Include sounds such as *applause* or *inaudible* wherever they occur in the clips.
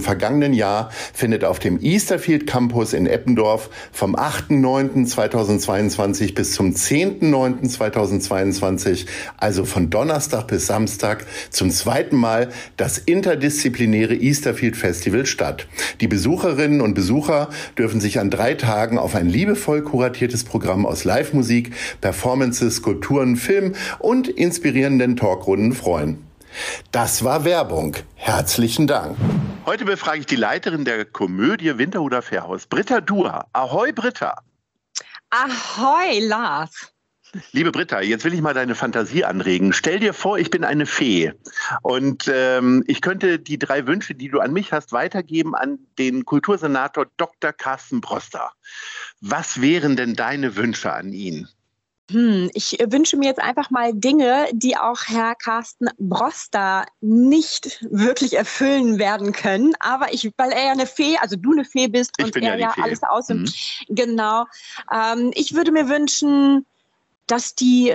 vergangenen Jahr findet auf dem Easterfield Campus in Eppendorf vom 8.9.2022 bis zum 10.9.2022, also von Donnerstag bis Samstag, zum zweiten Mal das interdisziplinäre Easterfield Festival statt. Die Besucherinnen und Besucher dürfen sich an drei Tagen auf ein liebevoll kuratiertes Programm aus Live-Musik, Performances, Skulpturen, Film und inspirierenden Talkrunden freuen. Das war Werbung. Herzlichen Dank. Heute befrage ich die Leiterin der Komödie Winterhuder Fährhaus, Britta Duhr. Ahoi, Britta. Ahoi, Lars. Liebe Britta, jetzt will ich mal deine Fantasie anregen. Stell dir vor, ich bin eine Fee und ähm, ich könnte die drei Wünsche, die du an mich hast, weitergeben an den Kultursenator Dr. Carsten Broster. Was wären denn deine Wünsche an ihn? Hm, ich wünsche mir jetzt einfach mal Dinge, die auch Herr Carsten Broster nicht wirklich erfüllen werden können. Aber ich, weil er ja eine Fee, also du eine Fee bist ich und er ja, ja alles aus. Mhm. Genau. Ähm, ich würde mir wünschen, dass die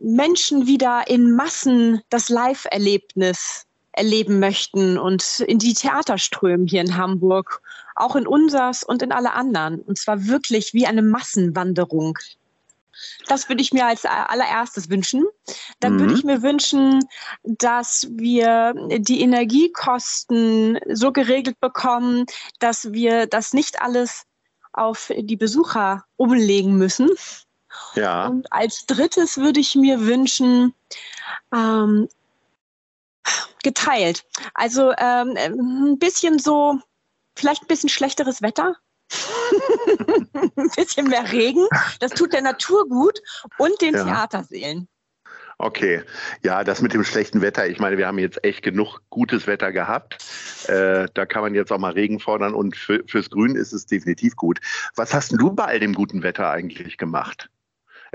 Menschen wieder in Massen das Live-Erlebnis erleben möchten und in die Theater strömen hier in Hamburg, auch in unsers und in alle anderen. Und zwar wirklich wie eine Massenwanderung. Das würde ich mir als allererstes wünschen. Dann mhm. würde ich mir wünschen, dass wir die Energiekosten so geregelt bekommen, dass wir das nicht alles auf die Besucher umlegen müssen. Ja. Und als drittes würde ich mir wünschen, ähm, geteilt. Also ähm, ein bisschen so, vielleicht ein bisschen schlechteres Wetter, *laughs* ein bisschen mehr Regen. Das tut der Natur gut und den ja. Theaterseelen. Okay, ja, das mit dem schlechten Wetter. Ich meine, wir haben jetzt echt genug gutes Wetter gehabt. Äh, da kann man jetzt auch mal Regen fordern und für, fürs Grün ist es definitiv gut. Was hast du bei all dem guten Wetter eigentlich gemacht?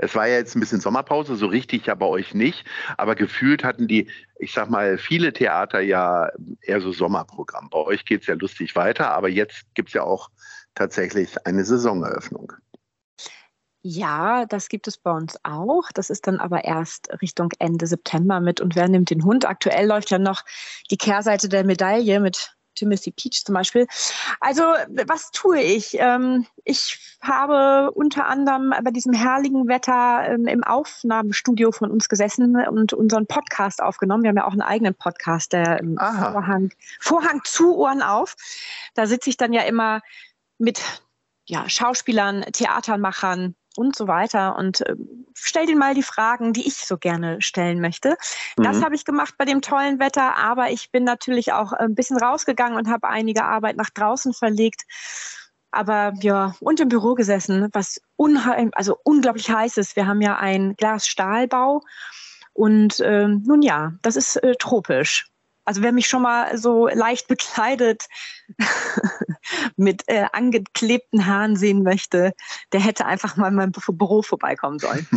Es war ja jetzt ein bisschen Sommerpause, so richtig ja bei euch nicht, aber gefühlt hatten die, ich sag mal, viele Theater ja eher so Sommerprogramm. Bei euch geht es ja lustig weiter, aber jetzt gibt es ja auch tatsächlich eine Saisoneröffnung. Ja, das gibt es bei uns auch. Das ist dann aber erst Richtung Ende September mit. Und wer nimmt den Hund? Aktuell läuft ja noch die Kehrseite der Medaille mit Timothy Peach zum Beispiel. Also, was tue ich? Ähm, ich habe unter anderem bei diesem herrlichen Wetter ähm, im Aufnahmestudio von uns gesessen und unseren Podcast aufgenommen. Wir haben ja auch einen eigenen Podcast, der im Vorhang, Vorhang zu Ohren auf. Da sitze ich dann ja immer mit ja, Schauspielern, Theatermachern und so weiter und äh, stell denen mal die Fragen, die ich so gerne stellen möchte. Mhm. Das habe ich gemacht bei dem tollen Wetter, aber ich bin natürlich auch ein bisschen rausgegangen und habe einige Arbeit nach draußen verlegt. Aber ja, und im Büro gesessen, was unheim, also unglaublich heiß ist. Wir haben ja einen Glas-Stahlbau und äh, nun ja, das ist äh, tropisch. Also wer mich schon mal so leicht bekleidet *laughs* mit äh, angeklebten Haaren sehen möchte, der hätte einfach mal in meinem Büro vorbeikommen sollen. *laughs*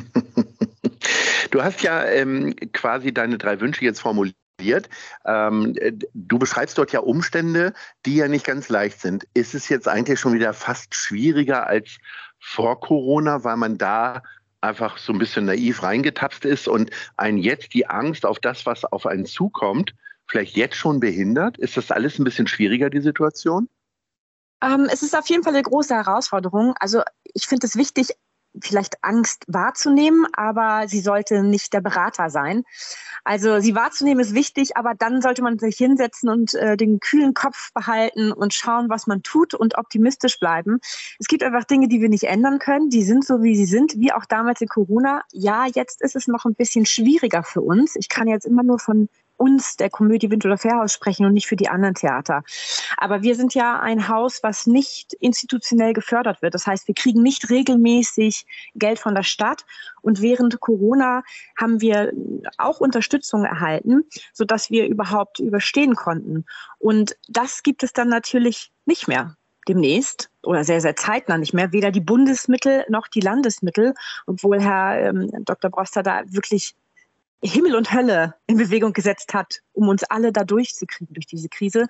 Du hast ja ähm, quasi deine drei Wünsche jetzt formuliert. Ähm, du beschreibst dort ja Umstände, die ja nicht ganz leicht sind. Ist es jetzt eigentlich schon wieder fast schwieriger als vor Corona, weil man da einfach so ein bisschen naiv reingetapst ist und einen jetzt die Angst auf das, was auf einen zukommt, vielleicht jetzt schon behindert? Ist das alles ein bisschen schwieriger, die Situation? Ähm, es ist auf jeden Fall eine große Herausforderung. Also ich finde es wichtig, vielleicht Angst wahrzunehmen, aber sie sollte nicht der Berater sein. Also sie wahrzunehmen ist wichtig, aber dann sollte man sich hinsetzen und äh, den kühlen Kopf behalten und schauen, was man tut und optimistisch bleiben. Es gibt einfach Dinge, die wir nicht ändern können. Die sind so, wie sie sind, wie auch damals in Corona. Ja, jetzt ist es noch ein bisschen schwieriger für uns. Ich kann jetzt immer nur von uns, der Komödie Wind oder Fährhaus, sprechen und nicht für die anderen Theater. Aber wir sind ja ein Haus, was nicht institutionell gefördert wird. Das heißt, wir kriegen nicht regelmäßig Geld von der Stadt. Und während Corona haben wir auch Unterstützung erhalten, sodass wir überhaupt überstehen konnten. Und das gibt es dann natürlich nicht mehr demnächst oder sehr, sehr zeitnah nicht mehr, weder die Bundesmittel noch die Landesmittel, obwohl Herr ähm, Dr. Broster da wirklich Himmel und Hölle in Bewegung gesetzt hat, um uns alle da durchzukriegen durch diese Krise.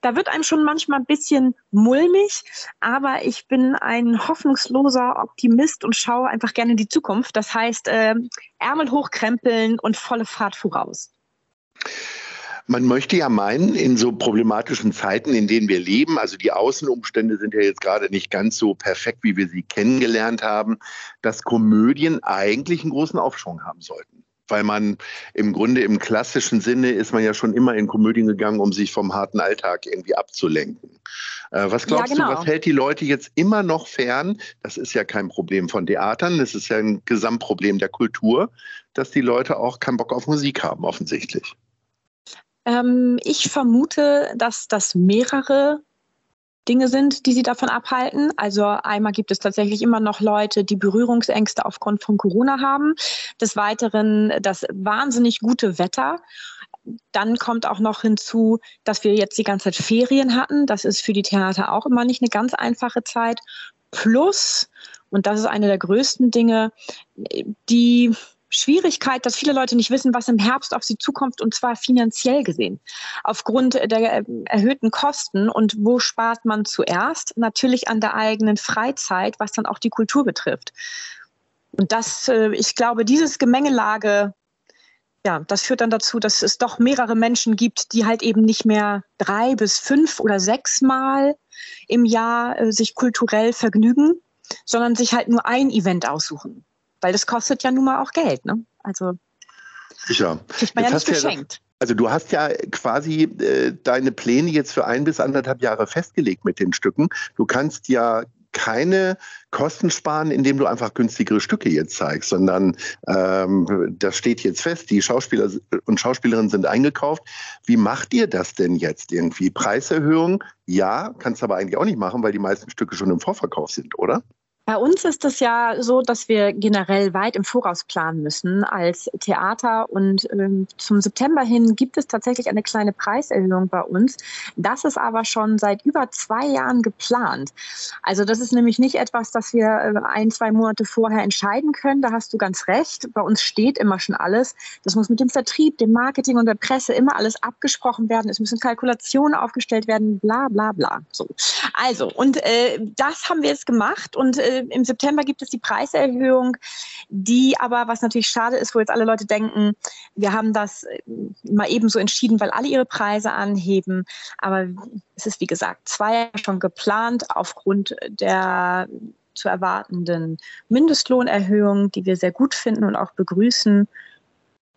Da wird einem schon manchmal ein bisschen mulmig, aber ich bin ein hoffnungsloser Optimist und schaue einfach gerne in die Zukunft. Das heißt, äh, Ärmel hochkrempeln und volle Fahrt voraus. Man möchte ja meinen, in so problematischen Zeiten, in denen wir leben, also die Außenumstände sind ja jetzt gerade nicht ganz so perfekt, wie wir sie kennengelernt haben, dass Komödien eigentlich einen großen Aufschwung haben sollten weil man im Grunde im klassischen Sinne ist man ja schon immer in Komödien gegangen, um sich vom harten Alltag irgendwie abzulenken. Äh, was glaubst ja, genau. du, was hält die Leute jetzt immer noch fern? Das ist ja kein Problem von Theatern, das ist ja ein Gesamtproblem der Kultur, dass die Leute auch keinen Bock auf Musik haben, offensichtlich. Ähm, ich vermute, dass das mehrere Dinge sind, die sie davon abhalten. Also einmal gibt es tatsächlich immer noch Leute, die Berührungsängste aufgrund von Corona haben. Des Weiteren das wahnsinnig gute Wetter. Dann kommt auch noch hinzu, dass wir jetzt die ganze Zeit Ferien hatten. Das ist für die Theater auch immer nicht eine ganz einfache Zeit. Plus, und das ist eine der größten Dinge, die Schwierigkeit, dass viele Leute nicht wissen, was im Herbst auf sie zukommt, und zwar finanziell gesehen. Aufgrund der äh, erhöhten Kosten und wo spart man zuerst? Natürlich an der eigenen Freizeit, was dann auch die Kultur betrifft. Und das, äh, ich glaube, dieses Gemengelage, ja, das führt dann dazu, dass es doch mehrere Menschen gibt, die halt eben nicht mehr drei bis fünf oder sechs Mal im Jahr äh, sich kulturell vergnügen, sondern sich halt nur ein Event aussuchen weil das kostet ja nun mal auch Geld. Ne? Also Sicher. kriegt man jetzt ja nicht geschenkt. Ja also du hast ja quasi äh, deine Pläne jetzt für ein bis anderthalb Jahre festgelegt mit den Stücken. Du kannst ja keine Kosten sparen, indem du einfach günstigere Stücke jetzt zeigst, sondern ähm, das steht jetzt fest, die Schauspieler und Schauspielerinnen sind eingekauft. Wie macht ihr das denn jetzt irgendwie? Preiserhöhung? Ja, kannst aber eigentlich auch nicht machen, weil die meisten Stücke schon im Vorverkauf sind, oder? Bei uns ist es ja so, dass wir generell weit im Voraus planen müssen als Theater. Und ähm, zum September hin gibt es tatsächlich eine kleine Preiserhöhung bei uns. Das ist aber schon seit über zwei Jahren geplant. Also das ist nämlich nicht etwas, das wir äh, ein, zwei Monate vorher entscheiden können. Da hast du ganz recht. Bei uns steht immer schon alles. Das muss mit dem Vertrieb, dem Marketing und der Presse immer alles abgesprochen werden. Es müssen Kalkulationen aufgestellt werden, bla bla bla. So. Also, und äh, das haben wir jetzt gemacht und äh, im September gibt es die Preiserhöhung, die aber, was natürlich schade ist, wo jetzt alle Leute denken, wir haben das äh, mal eben so entschieden, weil alle ihre Preise anheben. Aber es ist, wie gesagt, zwei schon geplant aufgrund der zu erwartenden Mindestlohnerhöhung, die wir sehr gut finden und auch begrüßen.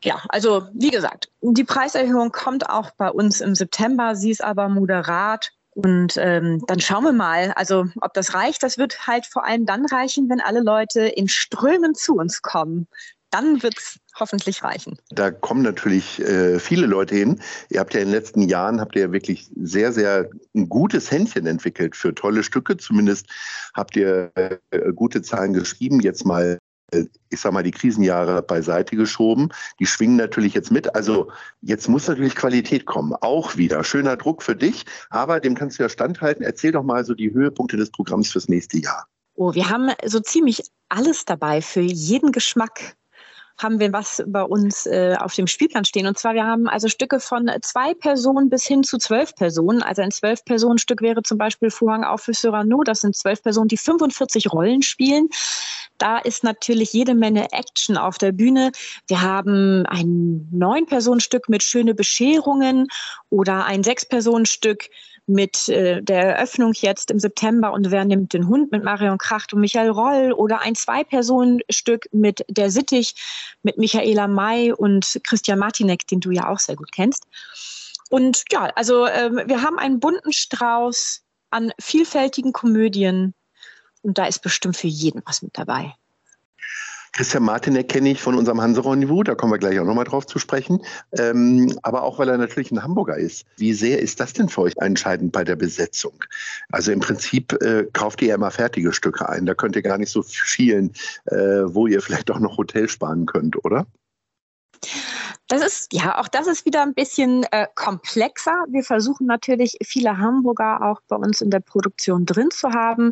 Ja, also wie gesagt, die Preiserhöhung kommt auch bei uns im September. Sie ist aber moderat und ähm, dann schauen wir mal, also ob das reicht. Das wird halt vor allem dann reichen, wenn alle Leute in Strömen zu uns kommen. Dann wird es hoffentlich reichen. Da kommen natürlich äh, viele Leute hin. Ihr habt ja in den letzten Jahren habt ihr wirklich sehr, sehr ein gutes Händchen entwickelt für tolle Stücke. Zumindest habt ihr äh, gute Zahlen geschrieben. Jetzt mal ich sag mal, die Krisenjahre beiseite geschoben. Die schwingen natürlich jetzt mit. Also jetzt muss natürlich Qualität kommen. Auch wieder. Schöner Druck für dich, aber dem kannst du ja standhalten. Erzähl doch mal so die Höhepunkte des Programms fürs nächste Jahr. Oh, wir haben so ziemlich alles dabei für jeden Geschmack haben wir was bei uns äh, auf dem Spielplan stehen. Und zwar, wir haben also Stücke von zwei Personen bis hin zu zwölf Personen. Also ein Zwölf-Personen-Stück wäre zum Beispiel Vorhang auf für Cyrano. Das sind zwölf Personen, die 45 Rollen spielen. Da ist natürlich jede Menge Action auf der Bühne. Wir haben ein Neun-Personen-Stück mit schöne Bescherungen oder ein Sechs-Personen-Stück mit äh, der Eröffnung jetzt im September und Wer nimmt den Hund mit Marion Kracht und Michael Roll oder ein Zwei-Personen-Stück mit Der Sittich mit Michaela May und Christian Martinek, den du ja auch sehr gut kennst. Und ja, also äh, wir haben einen bunten Strauß an vielfältigen Komödien und da ist bestimmt für jeden was mit dabei. Christian Martinek kenne ich von unserem Hanse-Rendezvous, da kommen wir gleich auch nochmal drauf zu sprechen. Ähm, aber auch, weil er natürlich ein Hamburger ist. Wie sehr ist das denn für euch entscheidend bei der Besetzung? Also im Prinzip äh, kauft ihr ja immer fertige Stücke ein. Da könnt ihr gar nicht so schielen, äh, wo ihr vielleicht auch noch Hotel sparen könnt, oder? Das ist, ja, auch das ist wieder ein bisschen äh, komplexer. Wir versuchen natürlich viele Hamburger auch bei uns in der Produktion drin zu haben.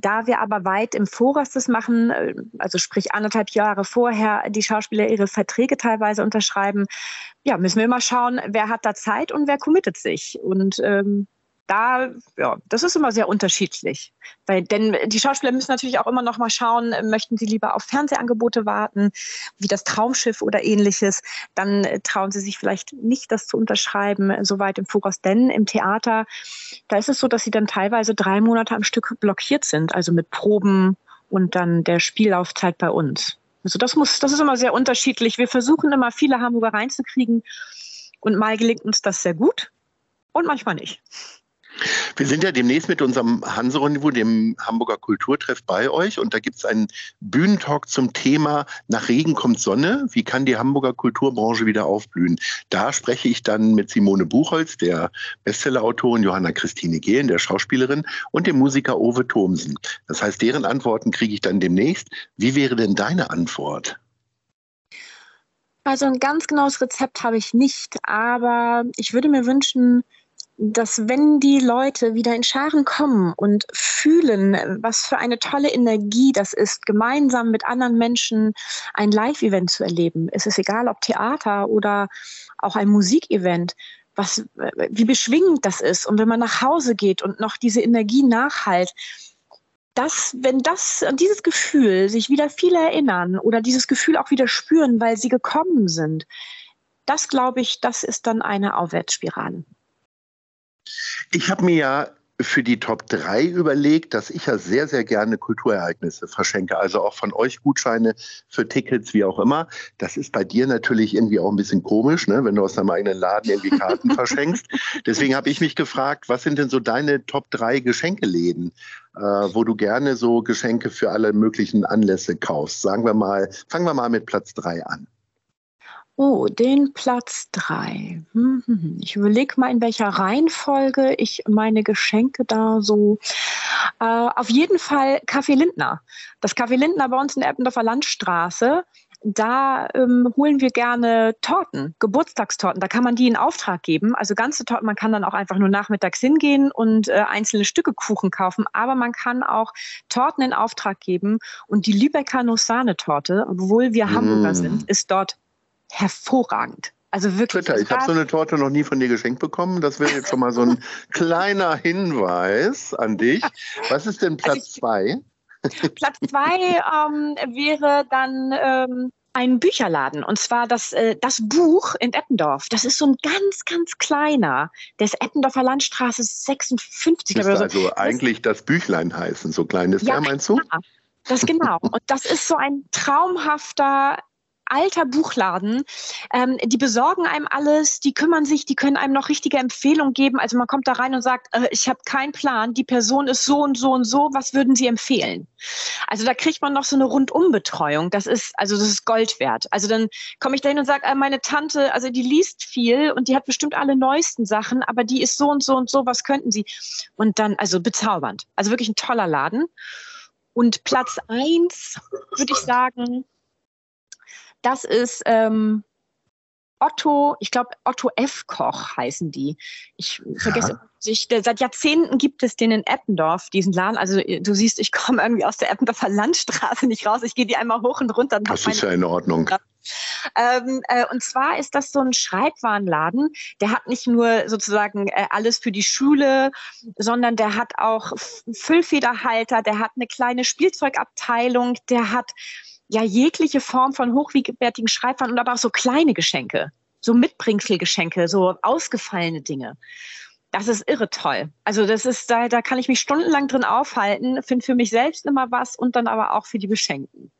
Da wir aber weit im Voraus das machen, äh, also sprich anderthalb Jahre vorher die Schauspieler ihre Verträge teilweise unterschreiben, ja, müssen wir immer schauen, wer hat da Zeit und wer committet sich. Und ähm, da, ja, das ist immer sehr unterschiedlich. Weil, denn die Schauspieler müssen natürlich auch immer noch mal schauen, möchten sie lieber auf Fernsehangebote warten, wie das Traumschiff oder ähnliches. Dann äh, trauen sie sich vielleicht nicht, das zu unterschreiben, äh, so weit im Voraus. Denn im Theater, da ist es so, dass sie dann teilweise drei Monate am Stück blockiert sind, also mit Proben und dann der Spiellaufzeit bei uns. Also das muss, das ist immer sehr unterschiedlich. Wir versuchen immer viele Hamburger reinzukriegen und mal gelingt uns das sehr gut und manchmal nicht. Wir sind ja demnächst mit unserem Hanse-Rendezvous, dem Hamburger Kulturtreff, bei euch und da gibt es einen Bühnentalk zum Thema Nach Regen kommt Sonne. Wie kann die Hamburger Kulturbranche wieder aufblühen? Da spreche ich dann mit Simone Buchholz, der Bestsellerautorin, Johanna Christine Gehlen, der Schauspielerin und dem Musiker Owe Thomsen. Das heißt, deren Antworten kriege ich dann demnächst. Wie wäre denn deine Antwort? Also ein ganz genaues Rezept habe ich nicht, aber ich würde mir wünschen, dass wenn die Leute wieder in Scharen kommen und fühlen, was für eine tolle Energie das ist, gemeinsam mit anderen Menschen ein Live-Event zu erleben, es ist egal, ob Theater oder auch ein Musikevent, was, wie beschwingend das ist. Und wenn man nach Hause geht und noch diese Energie nachhalt, das, wenn das, dieses Gefühl sich wieder viele erinnern oder dieses Gefühl auch wieder spüren, weil sie gekommen sind, das glaube ich, das ist dann eine Aufwärtsspirale. Ich habe mir ja für die Top 3 überlegt, dass ich ja sehr, sehr gerne Kulturereignisse verschenke. Also auch von euch Gutscheine für Tickets, wie auch immer. Das ist bei dir natürlich irgendwie auch ein bisschen komisch, ne? wenn du aus deinem eigenen Laden irgendwie Karten verschenkst. *laughs* Deswegen habe ich mich gefragt, was sind denn so deine Top 3 Geschenkeläden, äh, wo du gerne so Geschenke für alle möglichen Anlässe kaufst? Sagen wir mal, fangen wir mal mit Platz 3 an. Oh, den Platz drei. Hm, hm, hm. Ich überlege mal, in welcher Reihenfolge ich meine Geschenke da so. Äh, auf jeden Fall Kaffee Lindner. Das Kaffee Lindner bei uns in der Eppendorfer Landstraße. Da ähm, holen wir gerne Torten, Geburtstagstorten. Da kann man die in Auftrag geben. Also ganze Torten. Man kann dann auch einfach nur nachmittags hingehen und äh, einzelne Stücke Kuchen kaufen. Aber man kann auch Torten in Auftrag geben. Und die Lübecker Nuss-Sahne-Torte, obwohl wir mm. Hamburger sind, ist dort hervorragend. Also wirklich. Twitter, ich habe so eine Torte noch nie von dir geschenkt bekommen. Das wäre jetzt schon mal so ein *laughs* kleiner Hinweis an dich. Was ist denn Platz also zwei? *laughs* Platz zwei ähm, wäre dann ähm, ein Bücherladen und zwar das, äh, das Buch in Eppendorf. Das ist so ein ganz, ganz kleiner. Der ist Eppendorfer Landstraße 56. Müsste also eigentlich das Büchlein heißen, so klein ist ja, der, meinst du? Ja, das genau. Und das ist so ein traumhafter alter Buchladen. Ähm, die besorgen einem alles, die kümmern sich, die können einem noch richtige Empfehlungen geben. Also man kommt da rein und sagt, äh, ich habe keinen Plan, die Person ist so und so und so, was würden Sie empfehlen? Also da kriegt man noch so eine Rundumbetreuung. Das ist, also das ist Gold wert. Also dann komme ich da hin und sage, äh, meine Tante, also die liest viel und die hat bestimmt alle neuesten Sachen, aber die ist so und so und so, was könnten Sie? Und dann, also bezaubernd. Also wirklich ein toller Laden. Und Platz eins würde ich sagen, das ist ähm, Otto, ich glaube Otto F. Koch heißen die. Ich vergesse ja. sich, seit Jahrzehnten gibt es den in Eppendorf, diesen Laden. Also du siehst, ich komme irgendwie aus der Eppendorfer Landstraße nicht raus. Ich gehe die einmal hoch und runter. Das ist ja in Ordnung. Ähm, äh, und zwar ist das so ein Schreibwarenladen, der hat nicht nur sozusagen äh, alles für die Schule, sondern der hat auch Füllfederhalter, der hat eine kleine Spielzeugabteilung, der hat ja jegliche Form von hochwertigen Schreibwaren und aber auch so kleine Geschenke, so Mitbringselgeschenke, so ausgefallene Dinge. Das ist irre toll. Also das ist, da, da kann ich mich stundenlang drin aufhalten, finde für mich selbst immer was und dann aber auch für die Beschenkten.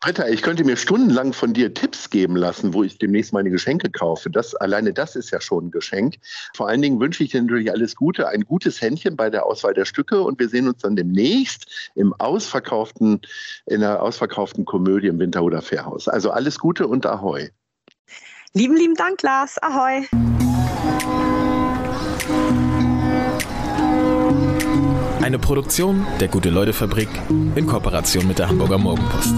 Britta, ich könnte mir stundenlang von dir Tipps geben lassen, wo ich demnächst meine Geschenke kaufe. Das, alleine das ist ja schon ein Geschenk. Vor allen Dingen wünsche ich dir natürlich alles Gute, ein gutes Händchen bei der Auswahl der Stücke und wir sehen uns dann demnächst im ausverkauften, in der ausverkauften Komödie im Winter- oder Fairhaus. Also alles Gute und Ahoi. Lieben, lieben Dank, Lars. Ahoi. Eine Produktion der Gute-Leute-Fabrik in Kooperation mit der Hamburger Morgenpost.